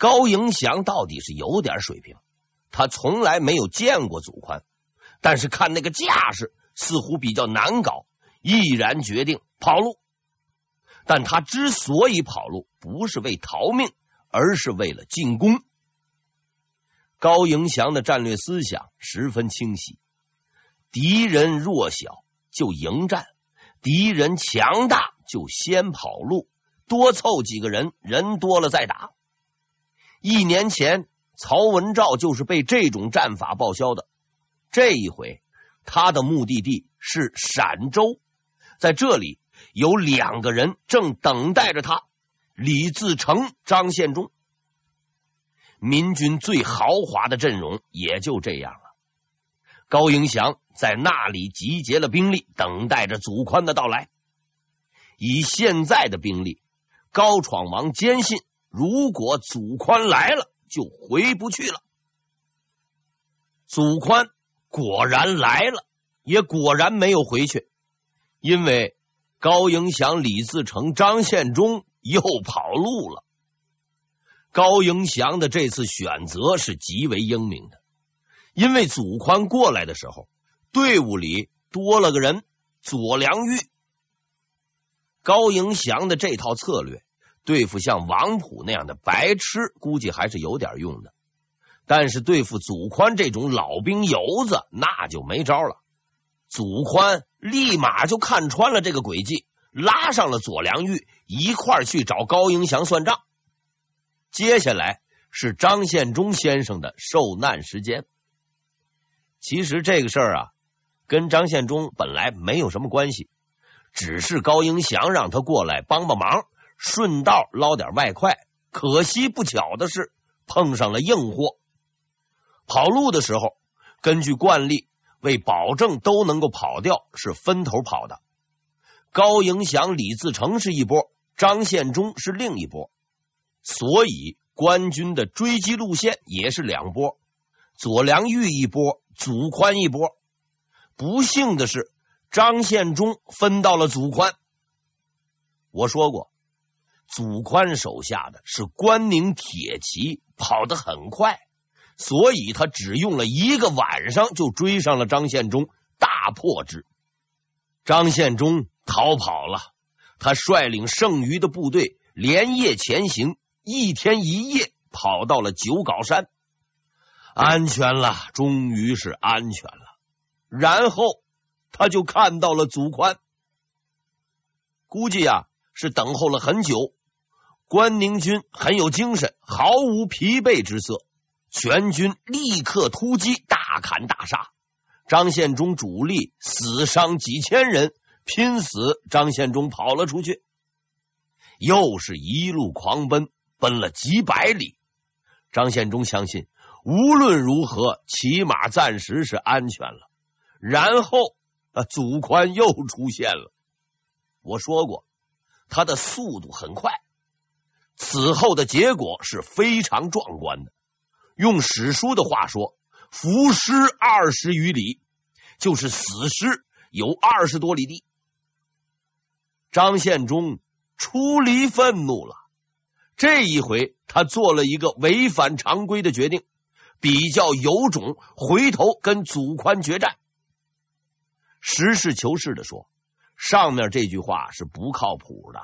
高迎祥到底是有点水平，他从来没有见过祖宽，但是看那个架势，似乎比较难搞，毅然决定跑路。但他之所以跑路，不是为逃命，而是为了进攻。高迎祥的战略思想十分清晰：敌人弱小就迎战，敌人强大就先跑路，多凑几个人，人多了再打。一年前，曹文照就是被这种战法报销的。这一回，他的目的地是陕州，在这里有两个人正等待着他：李自成、张献忠。民军最豪华的阵容也就这样了。高迎祥在那里集结了兵力，等待着祖宽的到来。以现在的兵力，高闯王坚信。如果祖宽来了，就回不去了。祖宽果然来了，也果然没有回去，因为高迎祥、李自成、张献忠又跑路了。高迎祥的这次选择是极为英明的，因为祖宽过来的时候，队伍里多了个人——左良玉。高迎祥的这套策略。对付像王普那样的白痴，估计还是有点用的。但是对付祖宽这种老兵油子，那就没招了。祖宽立马就看穿了这个诡计，拉上了左良玉一块去找高迎祥算账。接下来是张献忠先生的受难时间。其实这个事儿啊，跟张献忠本来没有什么关系，只是高迎祥让他过来帮帮忙。顺道捞点外快，可惜不巧的是碰上了硬货。跑路的时候，根据惯例，为保证都能够跑掉，是分头跑的。高迎祥、李自成是一波，张献忠是另一波，所以官军的追击路线也是两波：左良玉一波，祖宽一波。不幸的是，张献忠分到了祖宽。我说过。祖宽手下的是关宁铁骑，跑得很快，所以他只用了一个晚上就追上了张献忠，大破之。张献忠逃跑了，他率领剩余的部队连夜前行，一天一夜跑到了九皋山，安全了，终于是安全了。然后他就看到了祖宽，估计呀是等候了很久。关宁军很有精神，毫无疲惫之色。全军立刻突击，大砍大杀。张献忠主力死伤几千人，拼死张献忠跑了出去，又是一路狂奔，奔了几百里。张献忠相信，无论如何，起码暂时是安全了。然后啊，祖宽又出现了。我说过，他的速度很快。此后的结果是非常壮观的。用史书的话说，伏尸二十余里，就是死尸有二十多里地。张献忠出离愤怒了，这一回他做了一个违反常规的决定，比较有种回头跟祖宽决战。实事求是的说，上面这句话是不靠谱的。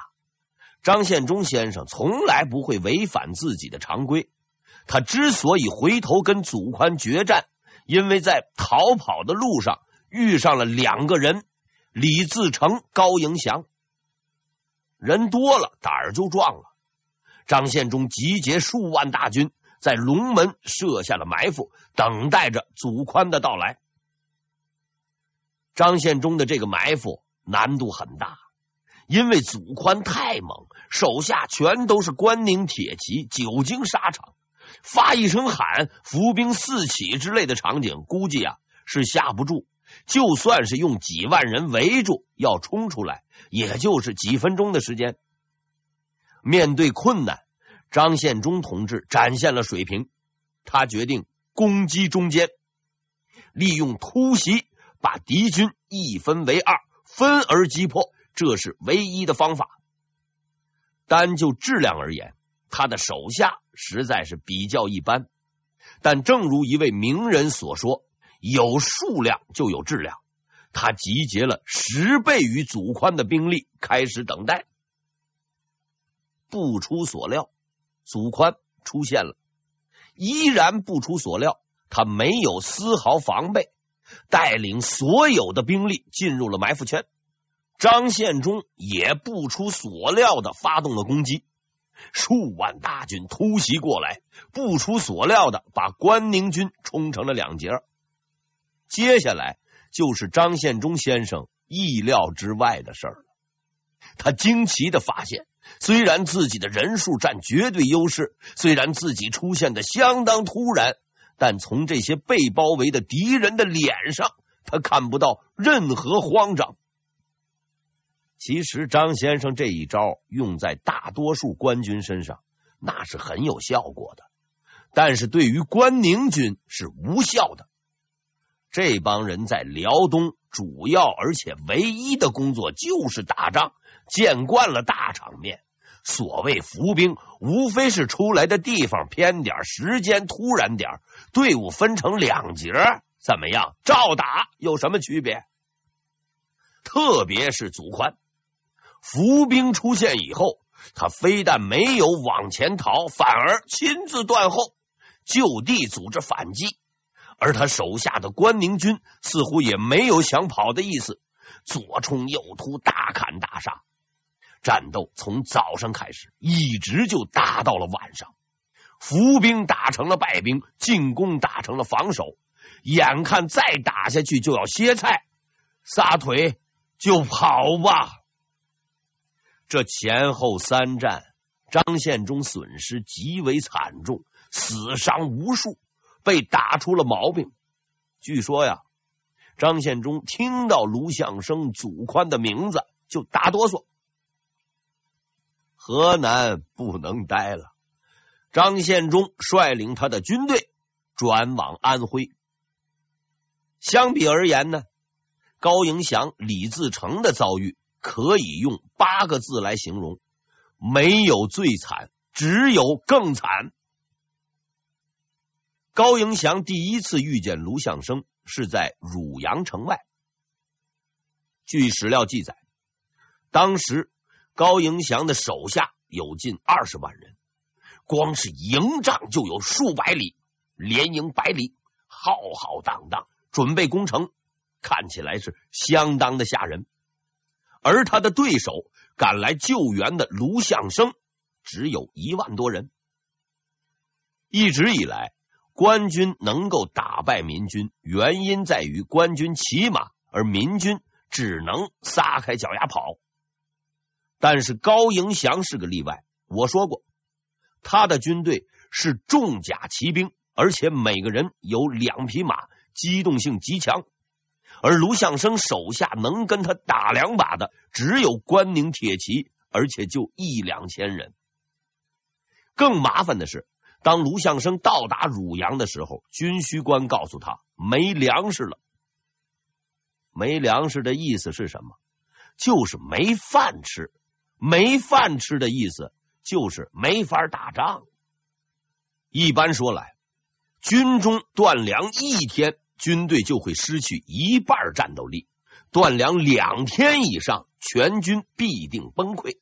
张献忠先生从来不会违反自己的常规。他之所以回头跟祖宽决战，因为在逃跑的路上遇上了两个人：李自成、高迎祥。人多了，胆儿就壮了。张献忠集结数万大军，在龙门设下了埋伏，等待着祖宽的到来。张献忠的这个埋伏难度很大。因为祖宽太猛，手下全都是关宁铁骑，久经沙场，发一声喊，伏兵四起之类的场景，估计啊是下不住。就算是用几万人围住，要冲出来，也就是几分钟的时间。面对困难，张献忠同志展现了水平，他决定攻击中间，利用突袭把敌军一分为二，分而击破。这是唯一的方法。单就质量而言，他的手下实在是比较一般。但正如一位名人所说：“有数量就有质量。”他集结了十倍于祖宽的兵力，开始等待。不出所料，祖宽出现了，依然不出所料，他没有丝毫防备，带领所有的兵力进入了埋伏圈。张献忠也不出所料的发动了攻击，数万大军突袭过来，不出所料的把关宁军冲成了两截。接下来就是张献忠先生意料之外的事儿了。他惊奇的发现，虽然自己的人数占绝对优势，虽然自己出现的相当突然，但从这些被包围的敌人的脸上，他看不到任何慌张。其实张先生这一招用在大多数官军身上，那是很有效果的，但是对于关宁军是无效的。这帮人在辽东主要而且唯一的工作就是打仗，见惯了大场面。所谓伏兵，无非是出来的地方偏点，时间突然点，队伍分成两截，怎么样？照打有什么区别？特别是祖宽。伏兵出现以后，他非但没有往前逃，反而亲自断后，就地组织反击。而他手下的关宁军似乎也没有想跑的意思，左冲右突，大砍大杀。战斗从早上开始，一直就打到了晚上。伏兵打成了败兵，进攻打成了防守。眼看再打下去就要歇菜，撒腿就跑吧。这前后三战，张献忠损失极为惨重，死伤无数，被打出了毛病。据说呀，张献忠听到卢象升、祖宽的名字就打哆嗦。河南不能待了，张献忠率领他的军队转往安徽。相比而言呢，高迎祥、李自成的遭遇。可以用八个字来形容：没有最惨，只有更惨。高迎祥第一次遇见卢象升是在汝阳城外。据史料记载，当时高迎祥的手下有近二十万人，光是营帐就有数百里，连营百里，浩浩荡荡，准备攻城，看起来是相当的吓人。而他的对手赶来救援的卢象升只有一万多人。一直以来，官军能够打败民军，原因在于官军骑马，而民军只能撒开脚丫跑。但是高迎祥是个例外。我说过，他的军队是重甲骑兵，而且每个人有两匹马，机动性极强。而卢象升手下能跟他打两把的只有关宁铁骑，而且就一两千人。更麻烦的是，当卢象升到达汝阳的时候，军需官告诉他没粮食了。没粮食的意思是什么？就是没饭吃。没饭吃的意思就是没法打仗。一般说来，军中断粮一天。军队就会失去一半战斗力，断粮两天以上，全军必定崩溃。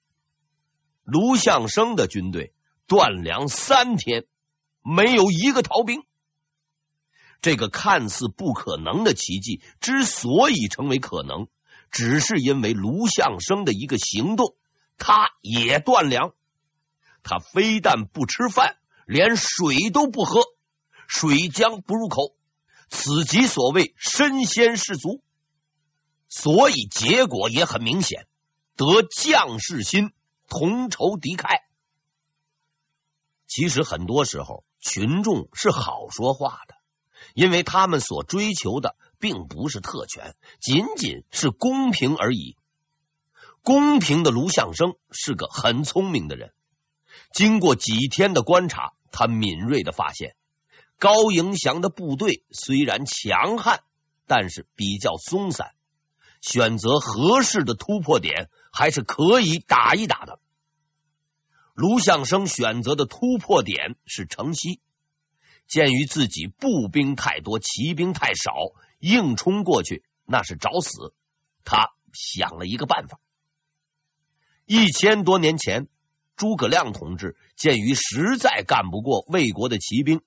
卢象升的军队断粮三天，没有一个逃兵。这个看似不可能的奇迹之所以成为可能，只是因为卢象升的一个行动，他也断粮。他非但不吃饭，连水都不喝，水浆不入口。此即所谓身先士卒，所以结果也很明显，得将士心，同仇敌忾。其实很多时候，群众是好说话的，因为他们所追求的并不是特权，仅仅是公平而已。公平的卢象生是个很聪明的人，经过几天的观察，他敏锐的发现。高迎祥的部队虽然强悍，但是比较松散。选择合适的突破点，还是可以打一打的。卢象升选择的突破点是城西。鉴于自己步兵太多，骑兵太少，硬冲过去那是找死。他想了一个办法。一千多年前，诸葛亮同志鉴于实在干不过魏国的骑兵，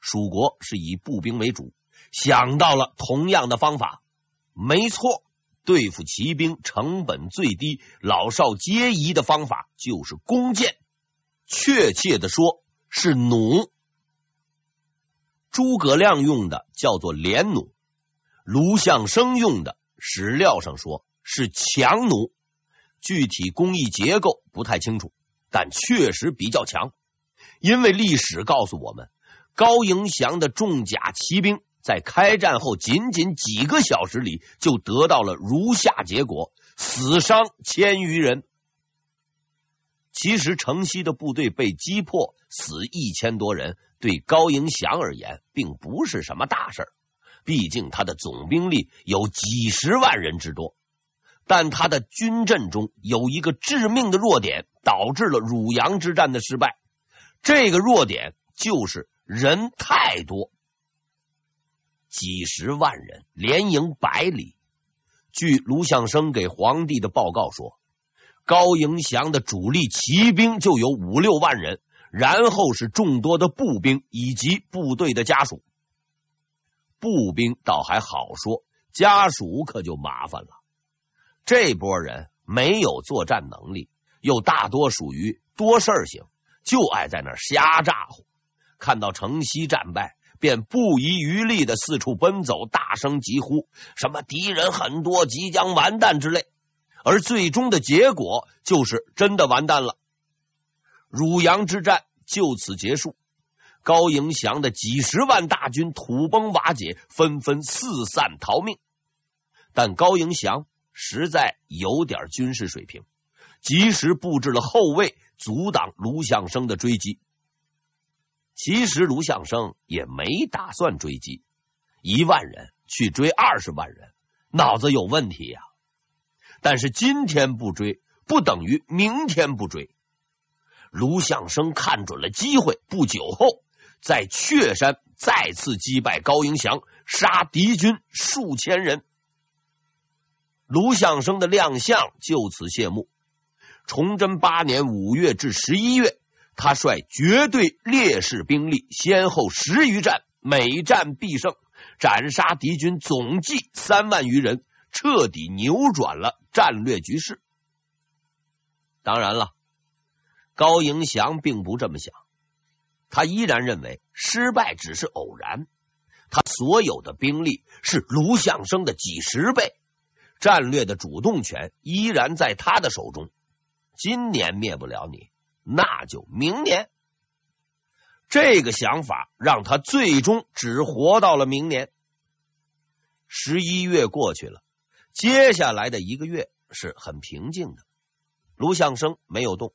蜀国是以步兵为主，想到了同样的方法。没错，对付骑兵成本最低、老少皆宜的方法就是弓箭，确切的说是弩。诸葛亮用的叫做连弩，卢象升用的史料上说是强弩，具体工艺结构不太清楚，但确实比较强。因为历史告诉我们，高迎祥的重甲骑兵在开战后仅仅几个小时里就得到了如下结果：死伤千余人。其实城西的部队被击破，死一千多人，对高迎祥而言并不是什么大事。毕竟他的总兵力有几十万人之多，但他的军阵中有一个致命的弱点，导致了汝阳之战的失败。这个弱点就是人太多，几十万人连营百里。据卢象升给皇帝的报告说。高迎祥的主力骑兵就有五六万人，然后是众多的步兵以及部队的家属。步兵倒还好说，家属可就麻烦了。这波人没有作战能力，又大多属于多事型，就爱在那瞎咋呼。看到城西战败，便不遗余力的四处奔走，大声疾呼：“什么敌人很多，即将完蛋”之类。而最终的结果就是真的完蛋了，汝阳之战就此结束。高迎祥的几十万大军土崩瓦解，纷纷四散逃命。但高迎祥实在有点军事水平，及时布置了后卫，阻挡卢象升的追击。其实卢象升也没打算追击，一万人去追二十万人，脑子有问题呀、但是今天不追，不等于明天不追。卢象升看准了机会，不久后在阙山再次击败高迎祥，杀敌军数千人。卢象升的亮相就此谢幕。崇祯八年五月至十一月，他率绝对劣势兵力，先后十余战，每战必胜，斩杀敌军总计三万余人。彻底扭转了战略局势。当然了，高迎祥并不这么想，他依然认为失败只是偶然。他所有的兵力是卢象升的几十倍，战略的主动权依然在他的手中。今年灭不了你，那就明年。这个想法让他最终只活到了明年。十一月过去了。接下来的一个月是很平静的，卢象升没有动，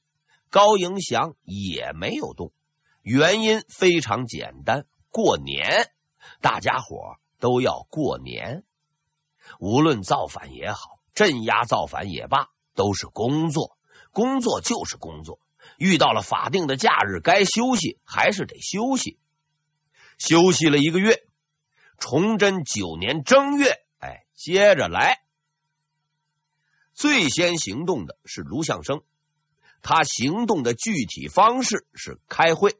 高迎祥也没有动，原因非常简单：过年，大家伙都要过年。无论造反也好，镇压造反也罢，都是工作，工作就是工作。遇到了法定的假日，该休息还是得休息。休息了一个月，崇祯九年正月，哎，接着来。最先行动的是卢象升，他行动的具体方式是开会，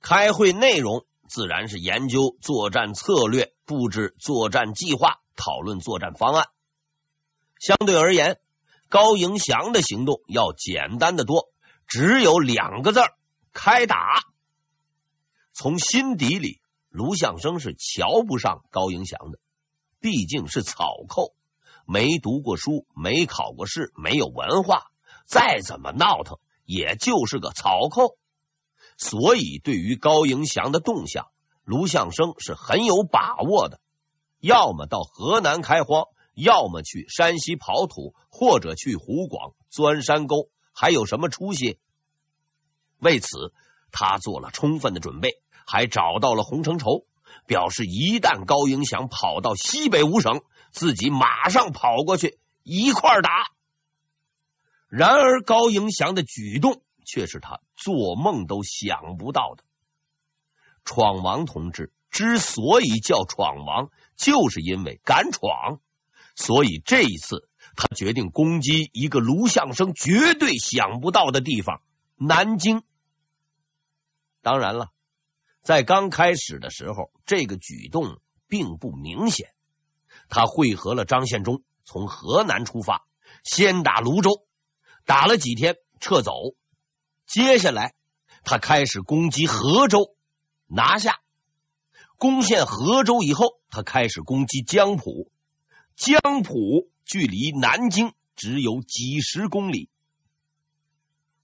开会内容自然是研究作战策略、布置作战计划、讨论作战方案。相对而言，高迎祥的行动要简单的多，只有两个字：开打。从心底里，卢向生是瞧不上高迎祥的，毕竟是草寇。没读过书，没考过试，没有文化，再怎么闹腾，也就是个草寇。所以，对于高迎祥的动向，卢向生是很有把握的。要么到河南开荒，要么去山西刨土，或者去湖广钻山沟，还有什么出息？为此，他做了充分的准备，还找到了洪承畴，表示一旦高迎祥跑到西北五省。自己马上跑过去一块打。然而高迎祥的举动却是他做梦都想不到的。闯王同志之所以叫闯王，就是因为敢闯，所以这一次他决定攻击一个卢象升绝对想不到的地方——南京。当然了，在刚开始的时候，这个举动并不明显。他会合了张献忠，从河南出发，先打泸州，打了几天撤走。接下来，他开始攻击河州，拿下。攻陷河州以后，他开始攻击江浦。江浦距离南京只有几十公里。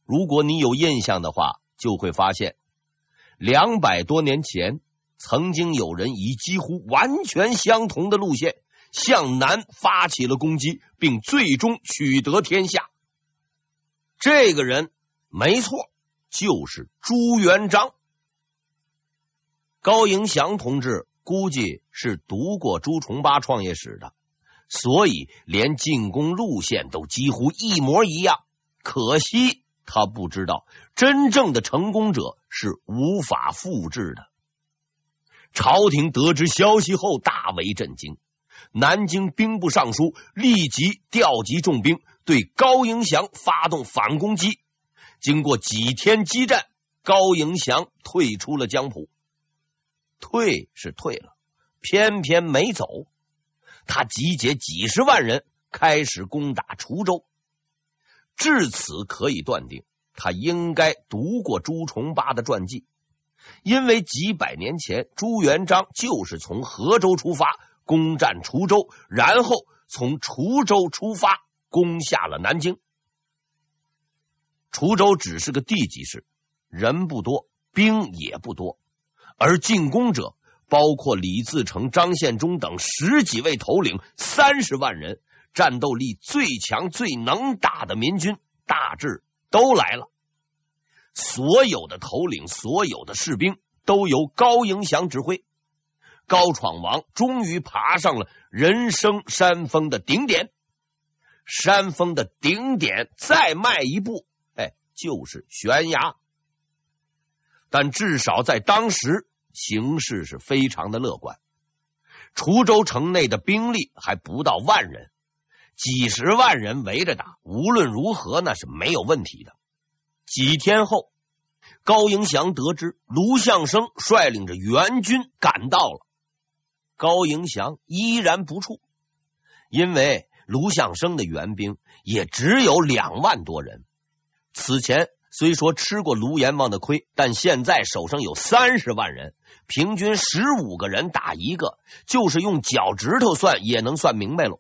如果你有印象的话，就会发现，两百多年前，曾经有人以几乎完全相同的路线。向南发起了攻击，并最终取得天下。这个人没错，就是朱元璋。高迎祥同志估计是读过朱重八创业史的，所以连进攻路线都几乎一模一样。可惜他不知道，真正的成功者是无法复制的。朝廷得知消息后大为震惊。南京兵部尚书立即调集重兵，对高迎祥发动反攻击。经过几天激战，高迎祥退出了江浦。退是退了，偏偏没走。他集结几十万人，开始攻打滁州。至此可以断定，他应该读过朱重八的传记，因为几百年前朱元璋就是从河州出发。攻占滁州，然后从滁州出发，攻下了南京。滁州只是个地级市，人不多，兵也不多，而进攻者包括李自成、张献忠等十几位头领，三十万人，战斗力最强、最能打的民军，大致都来了。所有的头领、所有的士兵都由高迎祥指挥。高闯王终于爬上了人生山峰的顶点，山峰的顶点再迈一步，哎，就是悬崖。但至少在当时，形势是非常的乐观。滁州城内的兵力还不到万人，几十万人围着打，无论如何那是没有问题的。几天后，高迎祥得知卢象升率领着援军赶到了。高迎祥依然不怵，因为卢象升的援兵也只有两万多人。此前虽说吃过卢阎王的亏，但现在手上有三十万人，平均十五个人打一个，就是用脚趾头算也能算明白了。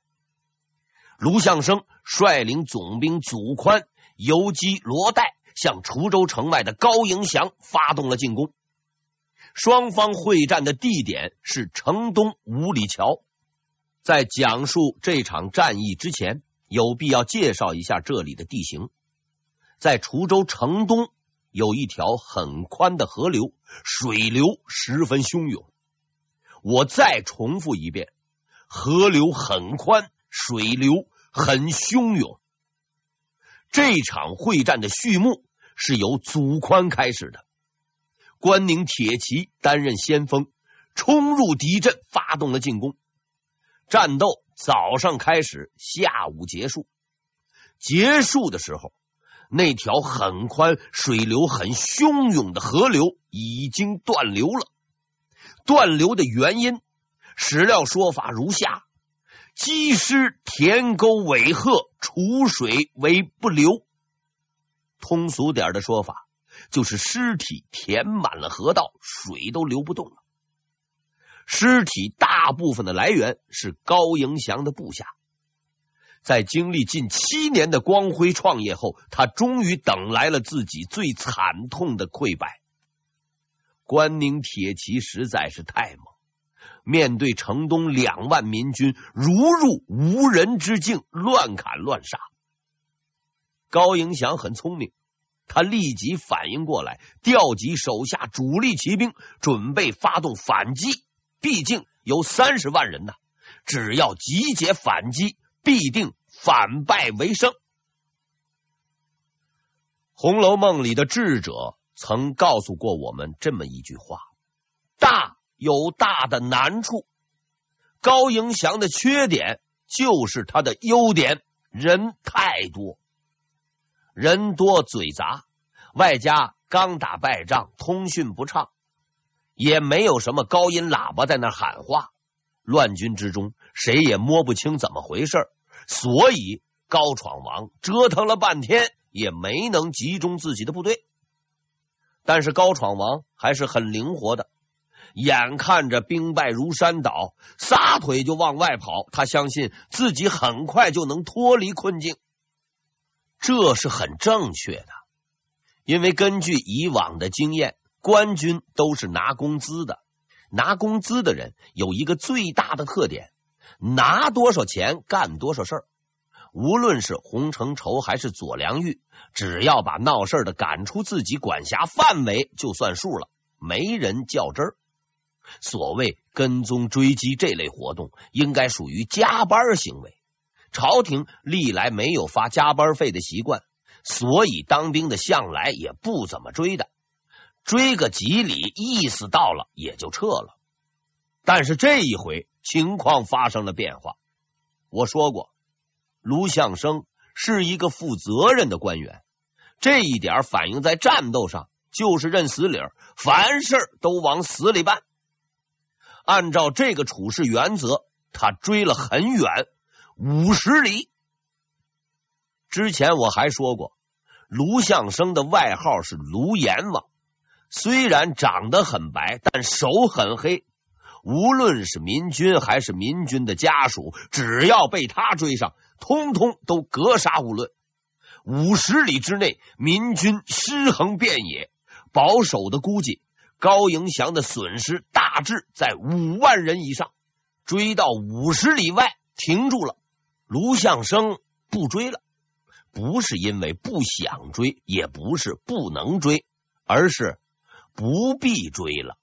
卢象升率领总兵祖宽、游击罗岱向滁州城外的高迎祥发动了进攻。双方会战的地点是城东五里桥。在讲述这场战役之前，有必要介绍一下这里的地形。在滁州城东有一条很宽的河流，水流十分汹涌。我再重复一遍：河流很宽，水流很汹涌。这场会战的序幕是由祖宽开始的。关宁铁骑担任先锋，冲入敌阵，发动了进攻。战斗早上开始，下午结束。结束的时候，那条很宽、水流很汹涌的河流已经断流了。断流的原因，史料说法如下：积尸填沟尾壑，储水为不流。通俗点的说法。就是尸体填满了河道，水都流不动了。尸体大部分的来源是高迎祥的部下。在经历近七年的光辉创业后，他终于等来了自己最惨痛的溃败。关宁铁骑实在是太猛，面对城东两万民军，如入无人之境，乱砍乱杀。高迎祥很聪明。他立即反应过来，调集手下主力骑兵，准备发动反击。毕竟有三十万人呢，只要集结反击，必定反败为胜。红楼梦》里的智者曾告诉过我们这么一句话：大有大的难处，高迎祥的缺点就是他的优点，人太多，人多嘴杂，外加刚打败仗，通讯不畅，也没有什么高音喇叭在那喊话，乱军之中谁也摸不清怎么回事，所以高闯王折腾了半天。也没能集中自己的部队，但是高闯王还是很灵活的，眼看着兵败如山倒，撒腿就往外跑。他相信自己很快就能脱离困境，这是很正确的，因为根据以往的经验，官军都是拿工资的，拿工资的人有一个最大的特点：拿多少钱干多少事儿。无论是洪承畴还是左良玉，只要把闹事的赶出自己管辖范围，就算数了，没人较真儿。所谓跟踪追击这类活动，应该属于加班行为。朝廷历来没有发加班费的习惯，所以当兵的向来也不怎么追的，追个几里，意思到了也就撤了。但是这一回情况发生了变化，我说过。卢象升是一个负责任的官员，这一点反映在战斗上就是认死理儿，凡事都往死里办。按照这个处事原则，他追了很远，五十里。之前我还说过，卢象升的外号是卢阎王，虽然长得很白，但手很黑。无论是民军还是民军的家属，只要被他追上。通通都格杀勿论。五十里之内，民军尸横遍野。保守的估计，高迎祥的损失大致在五万人以上。追到五十里外，停住了。卢象升不追了，不是因为不想追，也不是不能追，而是不必追了。